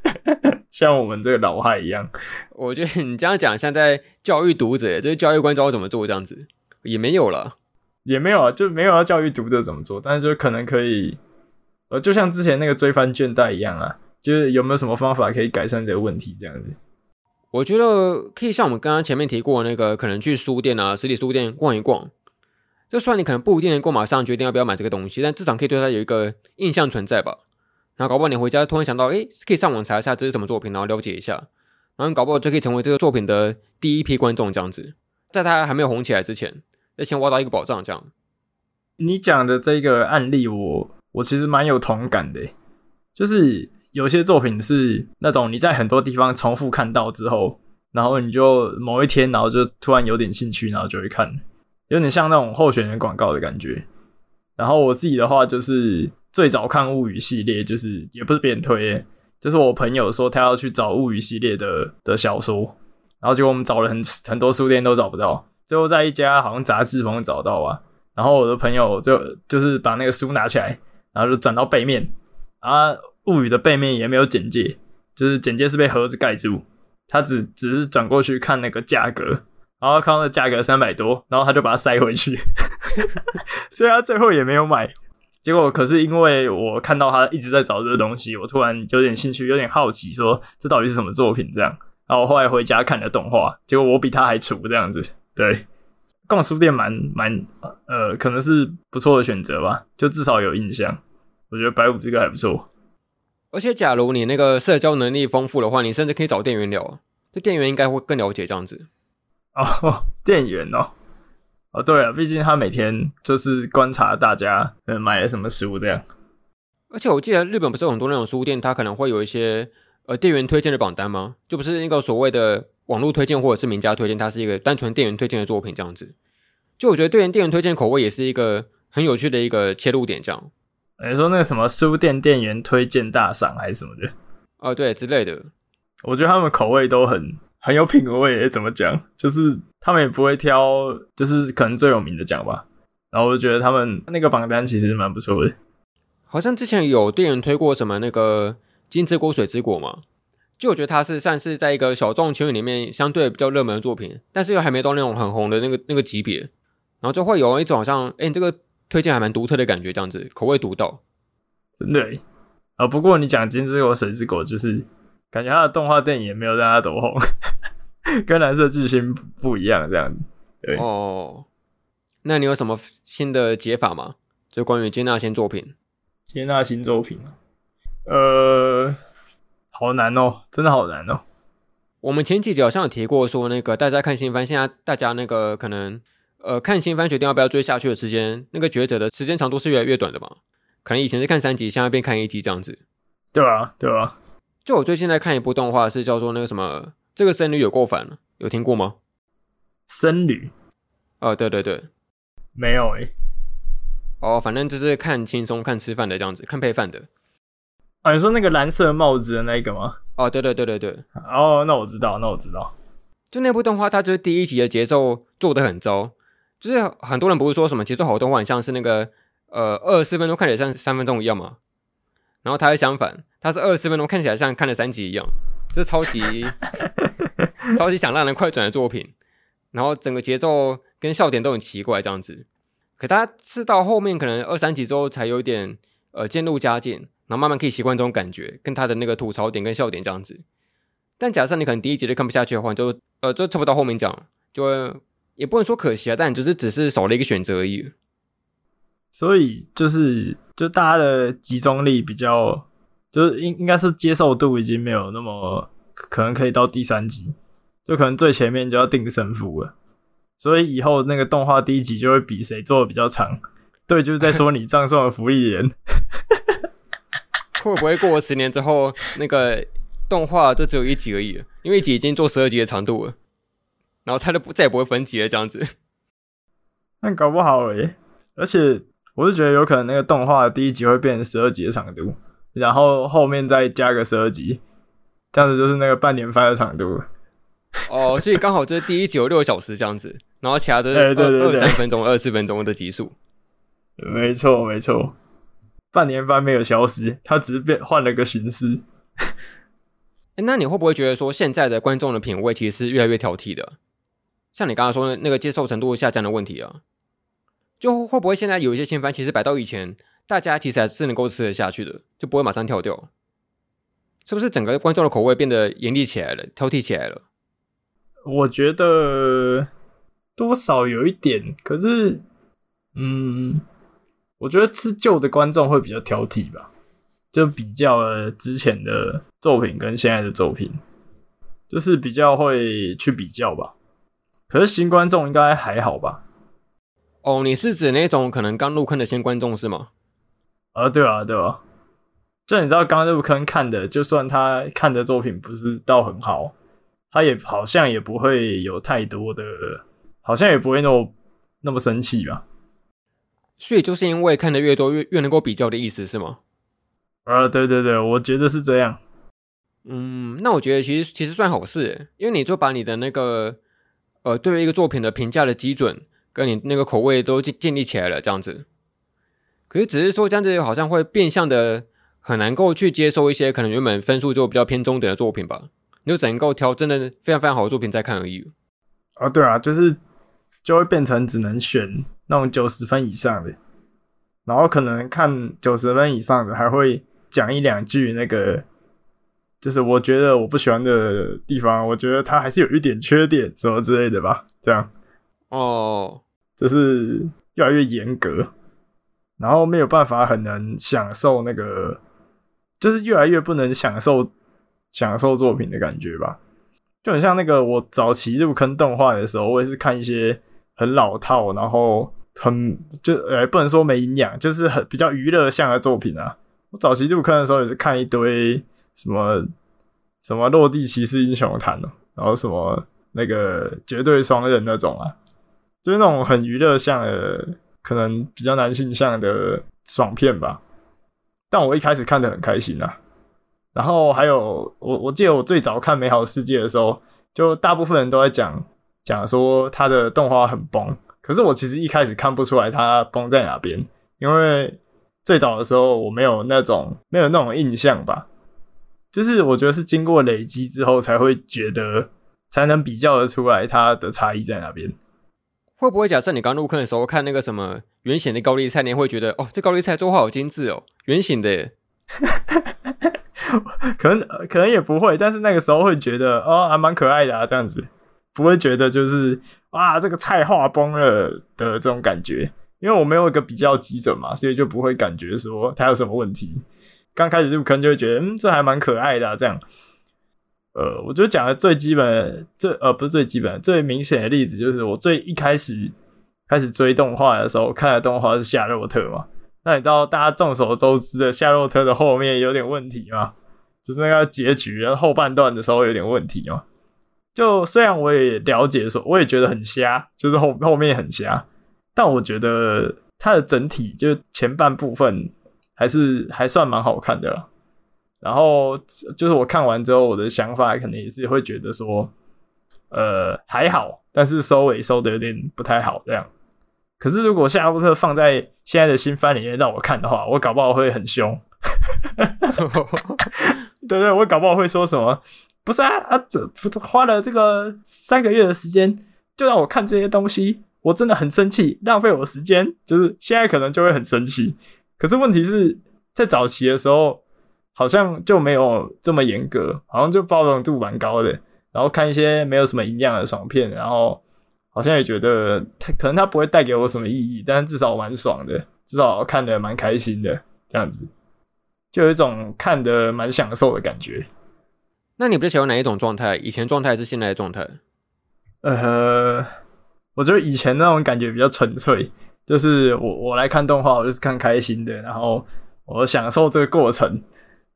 像我们这个老害一样，我觉得你这样讲像在教育读者，这个教育观众要怎么做这样子，也没有了，也没有啊，就没有要教育读者怎么做，但是就可能可以，呃，就像之前那个追番倦怠一样啊，就是有没有什么方法可以改善这个问题？这样子，我觉得可以像我们刚刚前面提过的那个，可能去书店啊，实体书店逛一逛。就算你可能不一定能够马上决定要不要买这个东西，但至少可以对它有一个印象存在吧。然后搞不好你回家突然想到，诶，可以上网查一下这是什么作品，然后了解一下，然后搞不好就可以成为这个作品的第一批观众这样子，在他还没有红起来之前，要先挖到一个宝藏这样。你讲的这个案例我，我我其实蛮有同感的，就是有些作品是那种你在很多地方重复看到之后，然后你就某一天，然后就突然有点兴趣，然后就会看，有点像那种候选人广告的感觉。然后我自己的话，就是最早看物语系列，就是也不是别人推，就是我朋友说他要去找物语系列的的小说，然后结果我们找了很很多书店都找不到，最后在一家好像杂志封找到啊。然后我的朋友就就是把那个书拿起来，然后就转到背面，啊，物语的背面也没有简介，就是简介是被盒子盖住，他只只是转过去看那个价格，然后看到那价格三百多，然后他就把它塞回去，所以他最后也没有买。结果可是因为我看到他一直在找这个东西，我突然有点兴趣，有点好奇，说这到底是什么作品这样。然后我后来回家看了动画，结果我比他还楚这样子，对。逛书店蛮蛮呃，可能是不错的选择吧，就至少有印象。我觉得白五这个还不错。而且，假如你那个社交能力丰富的话，你甚至可以找店员聊，这店员应该会更了解这样子。哦，店员哦，哦对了，毕竟他每天就是观察大家嗯买了什么书这样。而且我记得日本不是有很多那种书店，它可能会有一些呃店员推荐的榜单吗？就不是那个所谓的。网络推荐或者是名家推荐，它是一个单纯店员推荐的作品，这样子。就我觉得，店员店员推荐口味也是一个很有趣的一个切入点，这样。你说那个什么书店店员推荐大赏还是什么的？哦，对，之类的。我觉得他们口味都很很有品味，怎么讲？就是他们也不会挑，就是可能最有名的讲吧。然后我就觉得他们那个榜单其实蛮不错的。好像之前有店员推过什么那个金之国水之果嘛。就我觉得它是算是在一个小众圈里面相对比较热门的作品，但是又还没到那种很红的那个那个级别，然后就会有一种好像，哎、欸，你这个推荐还蛮独特的感觉，这样子口味独到，真的。啊，不过你讲金之国水之国，就是感觉它的动画电影也没有让它多红，跟蓝色巨星不一样这样子。对哦，那你有什么新的解法吗？就关于接纳新作品，接纳新作品，呃。好难哦，真的好难哦。我们前几集好像有提过，说那个大家看新番，现在大家那个可能呃看新番决定要不要追下去的时间，那个抉择的时间长度是越来越短的嘛？可能以前是看三集，现在变看一集这样子。对啊，对啊。就我最近在看一部动画，是叫做那个什么，这个僧侣有够烦了，有听过吗？僧侣？哦，对对对，没有诶、欸。哦，反正就是看轻松、看吃饭的这样子，看配饭的。啊，你说那个蓝色帽子的那个吗？哦，对对对对对。哦，那我知道，那我知道。就那部动画，它就是第一集的节奏做的很糟，就是很多人不是说什么节奏好动画很像是那个呃二十四分钟看起来像三分钟一样嘛？然后它是相反，它是二十四分钟看起来像看了三集一样，就是超级 超级想让人快转的作品。然后整个节奏跟笑点都很奇怪这样子，可它是到后面可能二三集之后才有一点呃渐入佳境。然后慢慢可以习惯这种感觉，跟他的那个吐槽点跟笑点这样子。但假设你可能第一集就看不下去的话，就呃，就差不多到后面讲，就也不能说可惜啊，但就是只是少了一个选择而已。所以就是就大家的集中力比较，就是应应该是接受度已经没有那么可能可以到第三集，就可能最前面就要定胜负了。所以以后那个动画第一集就会比谁做的比较长。对，就是在说你葬送的芙莉莲。会不会过了十年之后，那个动画就只有一集而已？因为一集已经做十二集的长度了，然后它就不再也不会分集了，这样子。那搞不好诶、欸，而且我是觉得有可能那个动画第一集会变成十二集的长度，然后后面再加个十二集，这样子就是那个半年番的长度。哦，所以刚好就是第一集有六个小时这样子，然后其他都是 二三分钟、二十四分钟的集数。没错，没错。半年番没有消失，他只是变换了个形式。欸，那你会不会觉得说，现在的观众的品味其实是越来越挑剔的？像你刚刚说的那个接受程度下降的问题啊，就会不会现在有一些新番其实摆到以前，大家其实还是能够吃得下去的，就不会马上跳掉。是不是整个观众的口味变得严厉起来了，挑剔起来了？我觉得多少有一点，可是，嗯，我觉得吃旧的观众会比较挑剔吧，就比较了之前的作品跟现在的作品，就是比较会去比较吧。可是新观众应该还好吧？哦，你是指那种可能刚入坑的新观众是吗？啊，对啊，对啊。就你知道，刚入坑看的，就算他看的作品不是到很好，他也好像也不会有太多的，好像也不会那么那么生气吧。所以就是因为看的越多，越越能够比较的意思是吗？啊，对对对，我觉得是这样。嗯，那我觉得其实其实算好事，因为你就把你的那个呃，对于一个作品的评价的基准，跟你那个口味都建建立起来了，这样子。可是只是说这样子好像会变相的。很难够去接受一些可能原本分数就比较偏中等的作品吧，你就只能够挑真的非常非常好的作品再看而已。啊，对啊，就是就会变成只能选那种九十分以上的，然后可能看九十分以上的还会讲一两句那个，就是我觉得我不喜欢的地方，我觉得它还是有一点缺点什么之类的吧，这样。哦，就是越来越严格，然后没有办法很能享受那个。就是越来越不能享受享受作品的感觉吧，就很像那个我早期入坑动画的时候，我也是看一些很老套，然后很就呃不能说没营养，就是很比较娱乐向的作品啊。我早期入坑的时候也是看一堆什么什么落地骑士英雄坛哦，然后什么那个绝对双刃那种啊，就是那种很娱乐向的，可能比较男性向的爽片吧。但我一开始看得很开心啊，然后还有我我记得我最早看《美好世界》的时候，就大部分人都在讲讲说他的动画很崩，可是我其实一开始看不出来它崩在哪边，因为最早的时候我没有那种没有那种印象吧，就是我觉得是经过累积之后才会觉得才能比较得出来它的差异在哪边。会不会假设你刚入坑的时候看那个什么圆形的高丽菜，你会觉得哦，这高丽菜作画好精致哦，圆形的耶。可能可能也不会，但是那个时候会觉得哦，还蛮可爱的啊，这样子不会觉得就是啊，这个菜画崩了的这种感觉，因为我没有一个比较基准嘛，所以就不会感觉说它有什么问题。刚开始入坑就会觉得嗯，这还蛮可爱的，这样。呃，我觉得讲的最基本，最呃不是最基本，最明显的例子就是我最一开始开始追动画的时候，看的动画是夏洛特嘛。那你知道大家众所周知的夏洛特的后面有点问题吗？就是那个结局然后半段的时候有点问题嘛。就虽然我也了解说，我也觉得很瞎，就是后后面很瞎，但我觉得它的整体就前半部分还是还算蛮好看的啦。然后就是我看完之后，我的想法可能也是会觉得说，呃，还好，但是收尾收的有点不太好这样。可是如果夏洛特放在现在的新番里面让我看的话，我搞不好会很凶。对对，我搞不好会说什么，不是啊啊，这花了这个三个月的时间就让我看这些东西，我真的很生气，浪费我的时间。就是现在可能就会很生气，可是问题是在早期的时候。好像就没有这么严格，好像就包容度蛮高的。然后看一些没有什么营养的爽片，然后好像也觉得它可能它不会带给我什么意义，但至少蛮爽的，至少看得蛮开心的，这样子就有一种看得蛮享受的感觉。那你比较喜欢哪一种状态？以前状态还是现在的状态？呃，我觉得以前那种感觉比较纯粹，就是我我来看动画，我就是看开心的，然后我享受这个过程。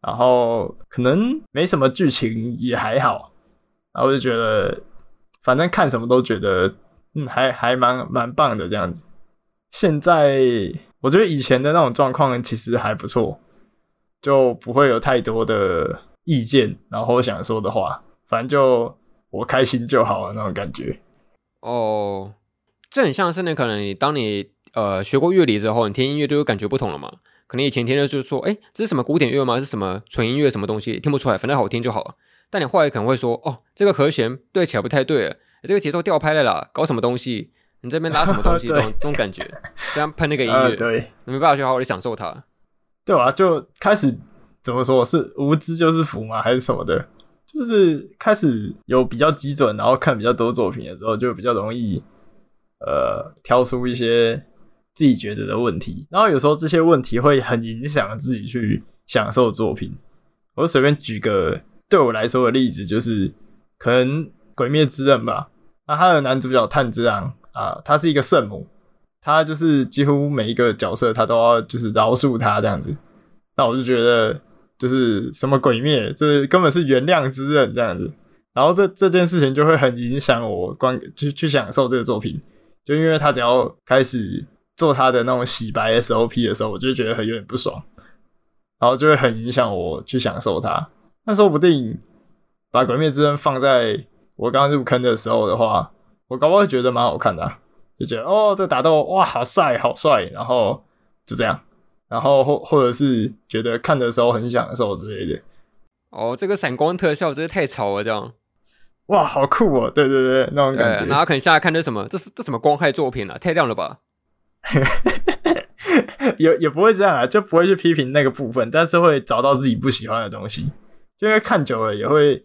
然后可能没什么剧情也还好，然后我就觉得反正看什么都觉得嗯还还蛮蛮棒的这样子。现在我觉得以前的那种状况其实还不错，就不会有太多的意见，然后想说的话，反正就我开心就好了那种感觉。哦，这很像是那可能你当你呃学过乐理之后，你听音乐就会感觉不同了嘛。可能以前听的就是说，哎，这是什么古典乐吗？是什么纯音乐？什么东西？听不出来，反正好听就好了。但你后来可能会说，哦，这个和弦对起来不太对了，这个节奏掉拍了啦，搞什么东西？你这边拉什么东西，这种这种感觉，这样喷那个音乐，呃，对，你没办法去好好的享受它。对啊，就开始怎么说，是无知就是福吗？还是什么的？就是开始有比较基准，然后看比较多作品的时候，就比较容易呃挑出一些自己觉得的问题。然后有时候这些问题会很影响自己去享受作品。我随便举个对我来说的例子，就是可能《鬼灭之刃》吧。那他的男主角炭治郎啊，他是一个圣母。他就是几乎每一个角色，他都要就是饶恕他这样子，那我就觉得就是什么鬼灭，这根本是原谅之刃这样子，然后这这件事情就会很影响我观去去享受这个作品，就因为他只要开始做他的那种洗白 SOP 的时候，我就觉得很有点不爽，然后就会很影响我去享受它。那说不定把鬼灭之刃放在我刚入坑的时候的话，我搞不好会觉得蛮好看的。就觉得哦，这打斗哇，好帅，好帅，然后就这样，然后或或者是觉得看的时候很享受之类的。哦，这个闪光特效真是太潮了，这样哇，好酷哦！对对对，那种感觉。然后可能下来看这什么，这是这什么光害作品啊？太亮了吧？也也不会这样啊，就不会去批评那个部分，但是会找到自己不喜欢的东西，就因为看久了也会。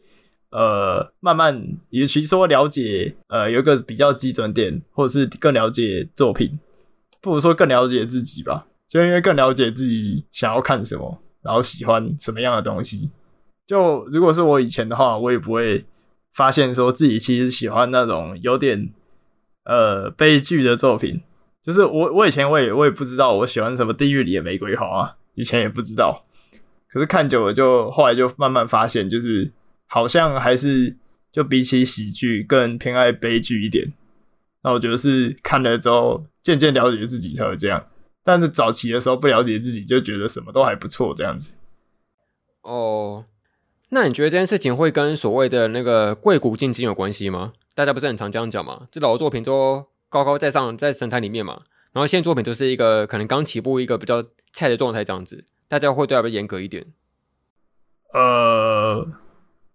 呃，慢慢，与其说了解，呃，有一个比较基准点，或者是更了解作品，不如说更了解自己吧。就因为更了解自己想要看什么，然后喜欢什么样的东西。就如果是我以前的话，我也不会发现说自己其实喜欢那种有点呃悲剧的作品。就是我，我以前我也我也不知道我喜欢什么《地狱里的玫瑰花》，以前也不知道。可是看久了，就后来就慢慢发现，就是。好像还是就比起喜剧更偏爱悲剧一点，那我觉得是看了之后渐渐了解自己才会这样，但是早期的时候不了解自己就觉得什么都还不错这样子。哦，那你觉得这件事情会跟所谓的那个贵古贱今有关系吗？大家不是很常这样讲吗？这老作品都高高在上在神坛里面嘛，然后现在作品就是一个可能刚起步一个比较菜的状态这样子，大家会对他比较严格一点。呃。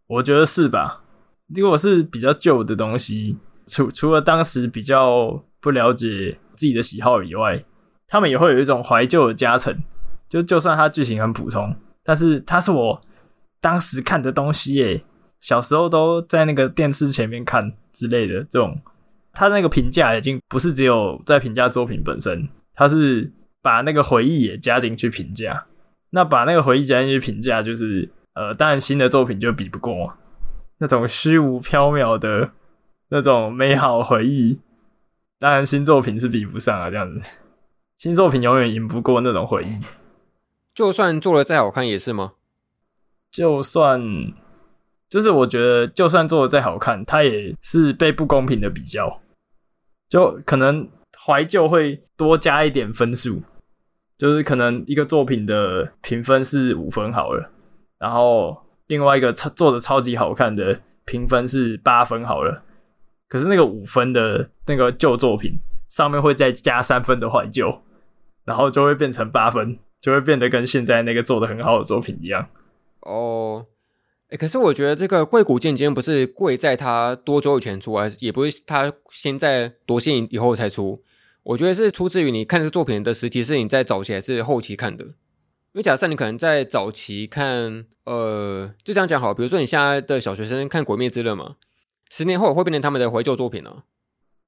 我觉得是吧？如果是比较旧的东西，除除了当时比较不了解自己的喜好以外，他们也会有一种怀旧的加成。就就算它剧情很普通，但是它是我当时看的东西耶。小时候都在那个电视前面看之类的，这种他那个评价已经不是只有在评价作品本身，他是把那个回忆也加进去评价。那把那个回忆加进去评价，就是。呃，当然新的作品就比不过那种虚无缥缈的那种美好回忆，当然新作品是比不上啊，这样子，新作品永远赢不过那种回忆。就算做的再好看也是吗？就算，就是我觉得就算做的再好看，它也是被不公平的比较，就可能怀旧会多加一点分数，就是可能一个作品的评分是五分好了。然后另外一个超做的超级好看的评分是八分好了，可是那个五分的那个旧作品上面会再加三分的怀旧，然后就会变成八分，就会变得跟现在那个做的很好的作品一样。哦，哎，可是我觉得这个贵谷剑今不是贵在它多久以前出，还是也不是它现在多些以后才出，我觉得是出自于你看这个作品的时期是你在早期还是后期看的。因为假设你可能在早期看，呃，就这样讲好，比如说你现在的小学生看《鬼灭之刃》嘛，十年后会变成他们的怀旧作品呢？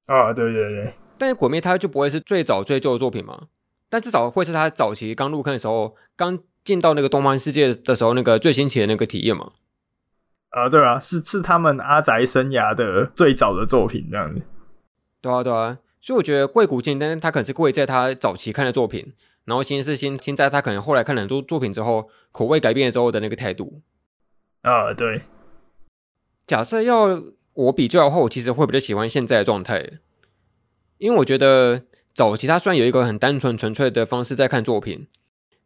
啊，对对对。但是《鬼灭》它就不会是最早最旧的作品嘛？但至少会是他早期刚入坑的时候，刚进到那个动漫世界的时候，那个最新奇的那个体验嘛？啊，对啊，是是他们阿宅生涯的最早的作品，这样子。对啊，对啊，所以我觉得贵古贱，但是他可能是贵在他早期看的作品。然后新是新新在他可能后来看了很多作品之后，口味改变了之后的那个态度啊，对。假设要我比较后，其实会比较喜欢现在的状态，因为我觉得早期他虽然有一个很单纯纯粹的方式在看作品，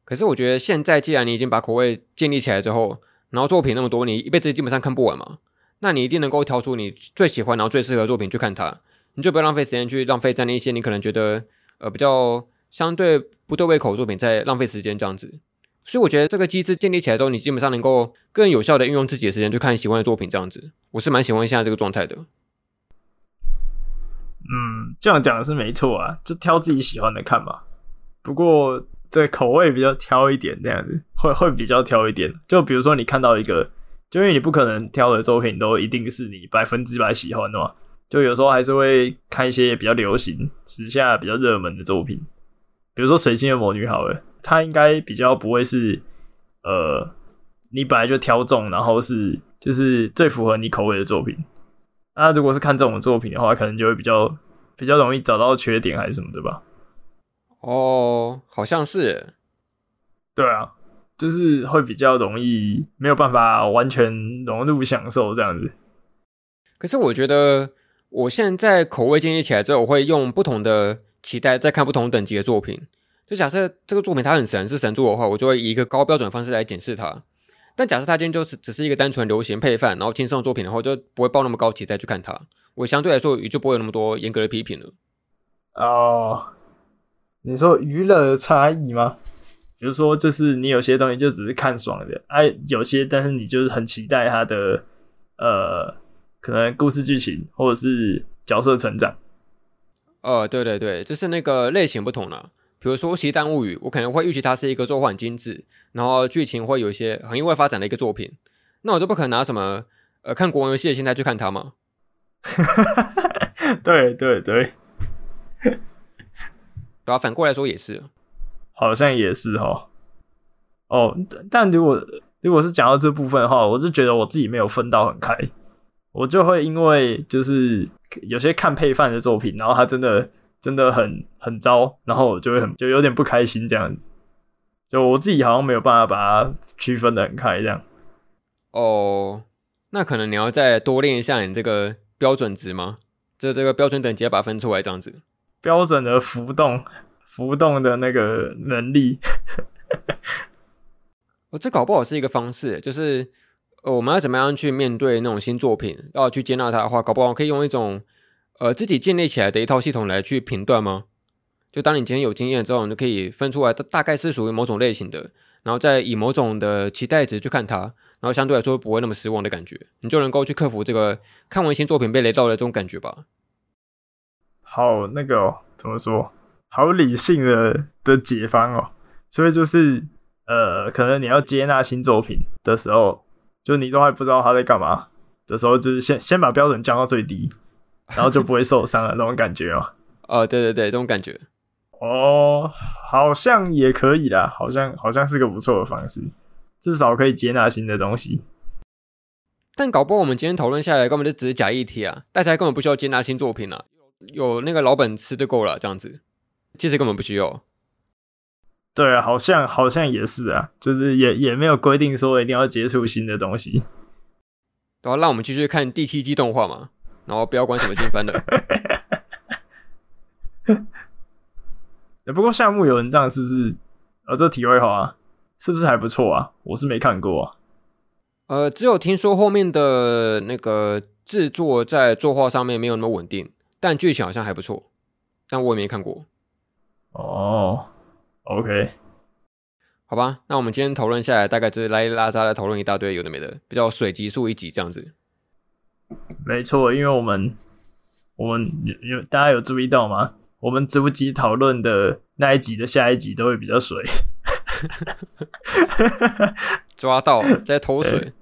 可是我觉得现在既然你已经把口味建立起来之后，然后作品那么多，你一辈子基本上看不完嘛，那你一定能够挑出你最喜欢然后最适合作品去看它，你就不要浪费时间去浪费在那一些你可能觉得呃比较。相对不对胃口的作品在浪费时间这样子，所以我觉得这个机制建立起来之后，你基本上能够更有效的运用自己的时间去看喜欢的作品这样子，我是蛮喜欢现在这个状态的。嗯，这样讲是没错啊，就挑自己喜欢的看嘛。不过这口味比较挑一点，这样子会会比较挑一点。就比如说你看到一个，就因为你不可能挑的作品都一定是你百分之百喜欢的嘛。就有时候还是会看一些比较流行、时下比较热门的作品，比如说《水星的魔女》好了，它应该比较不会是呃，你本来就挑中，然后是就是最符合你口味的作品。那如果是看这种作品的话，可能就会比较比较容易找到缺点还是什么的吧？哦，好像是，对啊，就是会比较容易没有办法完全融入享受这样子。可是我觉得。我现在口味建立起来之后，我会用不同的期待再看不同等级的作品。就假设这个作品它很神，是神作的话，我就会以一个高标准的方式来检视它。但假设它今天就是只是一个单纯流行配饭，然后轻松的作品的话，就不会抱那么高期待去看它。我相对来说也就不会有那么多严格的批评了。哦，你说娱乐的差异吗？比如说，就是你有些东西就只是看爽的，哎、啊，有些但是你就是很期待它的呃。可能故事剧情或者是角色成长，哦，对对对，就是那个类型不同了。比如说《奇蛋物语》，我可能会预期它是一个作画很精致，然后剧情会有一些很意外发展的一个作品，那我就不可能拿什么呃看国王游戏的心态去看它嘛。对对对，对啊，反过来说也是，好像也是哈。哦，但如果如果是讲到这部分的话，我就觉得我自己没有分到很开。我就会因为就是有些看配饭的作品，然后他真的真的很很糟，然后我就会很就有点不开心这样子。就我自己好像没有办法把它区分的很开这样。哦，那可能你要再多练一下你这个标准值吗？就这个标准等级要把它分出来这样子。标准的浮动浮动的那个能力。我、哦、这搞不好是一个方式，就是。呃，我们要怎么样去面对那种新作品？要去接纳它的话，搞不好可以用一种呃自己建立起来的一套系统来去评断吗？就当你今天有经验之后，你就可以分出来，它大概是属于某种类型的，然后再以某种的期待值去看它，然后相对来说不会那么失望的感觉，你就能够去克服这个看完新作品被雷到的这种感觉吧。好，那个、哦、怎么说？好理性的的解方哦，所以就是呃，可能你要接纳新作品的时候。就你都还不知道他在干嘛的时候，就是先先把标准降到最低，然后就不会受伤了那种感觉哦。哦，对对对，这种感觉。哦，好像也可以啦，好像好像是个不错的方式，至少可以接纳新的东西。但搞不好我们今天讨论下来，根本就只是假议题啊！大家根本不需要接纳新作品啊，有那个老本吃就够了，这样子，其实根本不需要。对啊，好像好像也是啊，就是也也没有规定说一定要接触新的东西。然后让我们继续看第七季动画嘛，然后不要管什么新番了。不过夏目友人帐是不是？呃、哦，这体会好啊，是不是还不错啊？我是没看过啊。呃，只有听说后面的那个制作在作画上面没有那么稳定，但剧情好像还不错，但我也没看过。哦。OK，好吧，那我们今天讨论下来，大概就是拉里拉杂的讨论一大堆有的没的，比较水集数一集这样子。没错，因为我们我们有有大家有注意到吗？我们逐集讨论的那一集的下一集都会比较水，抓到在偷水，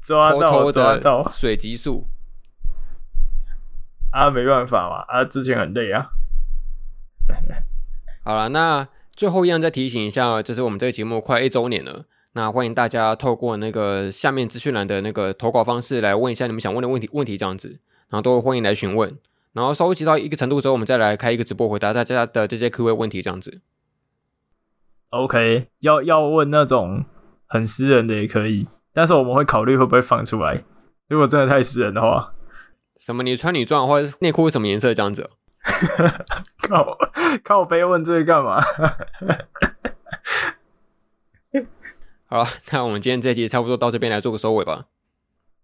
抓到抓到水急速啊，没办法嘛，啊，之前很累啊。好了，那。最后一样再提醒一下，就是我们这个节目快一周年了，那欢迎大家透过那个下面资讯栏的那个投稿方式来问一下你们想问的问题，问题这样子，然后都欢迎来询问，然后收集到一个程度之后，我们再来开一个直播回答大家的这些 Q&A 问题这样子。OK，要要问那种很私人的也可以，但是我们会考虑会不会放出来，如果真的太私人的话。什么？你穿女装或者内裤是什么颜色这样子？靠靠杯问这个干嘛？好了，那我们今天这集差不多到这边来做个收尾吧。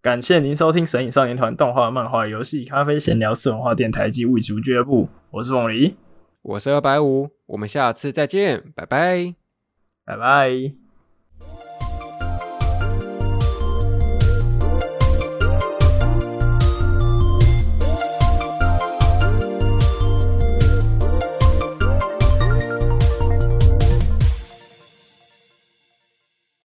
感谢您收听《神影少年团》动画、漫画、游戏、咖啡闲聊、次文化电台及物理俱乐部。我是凤梨，我是二百五，我们下次再见，拜拜，拜拜。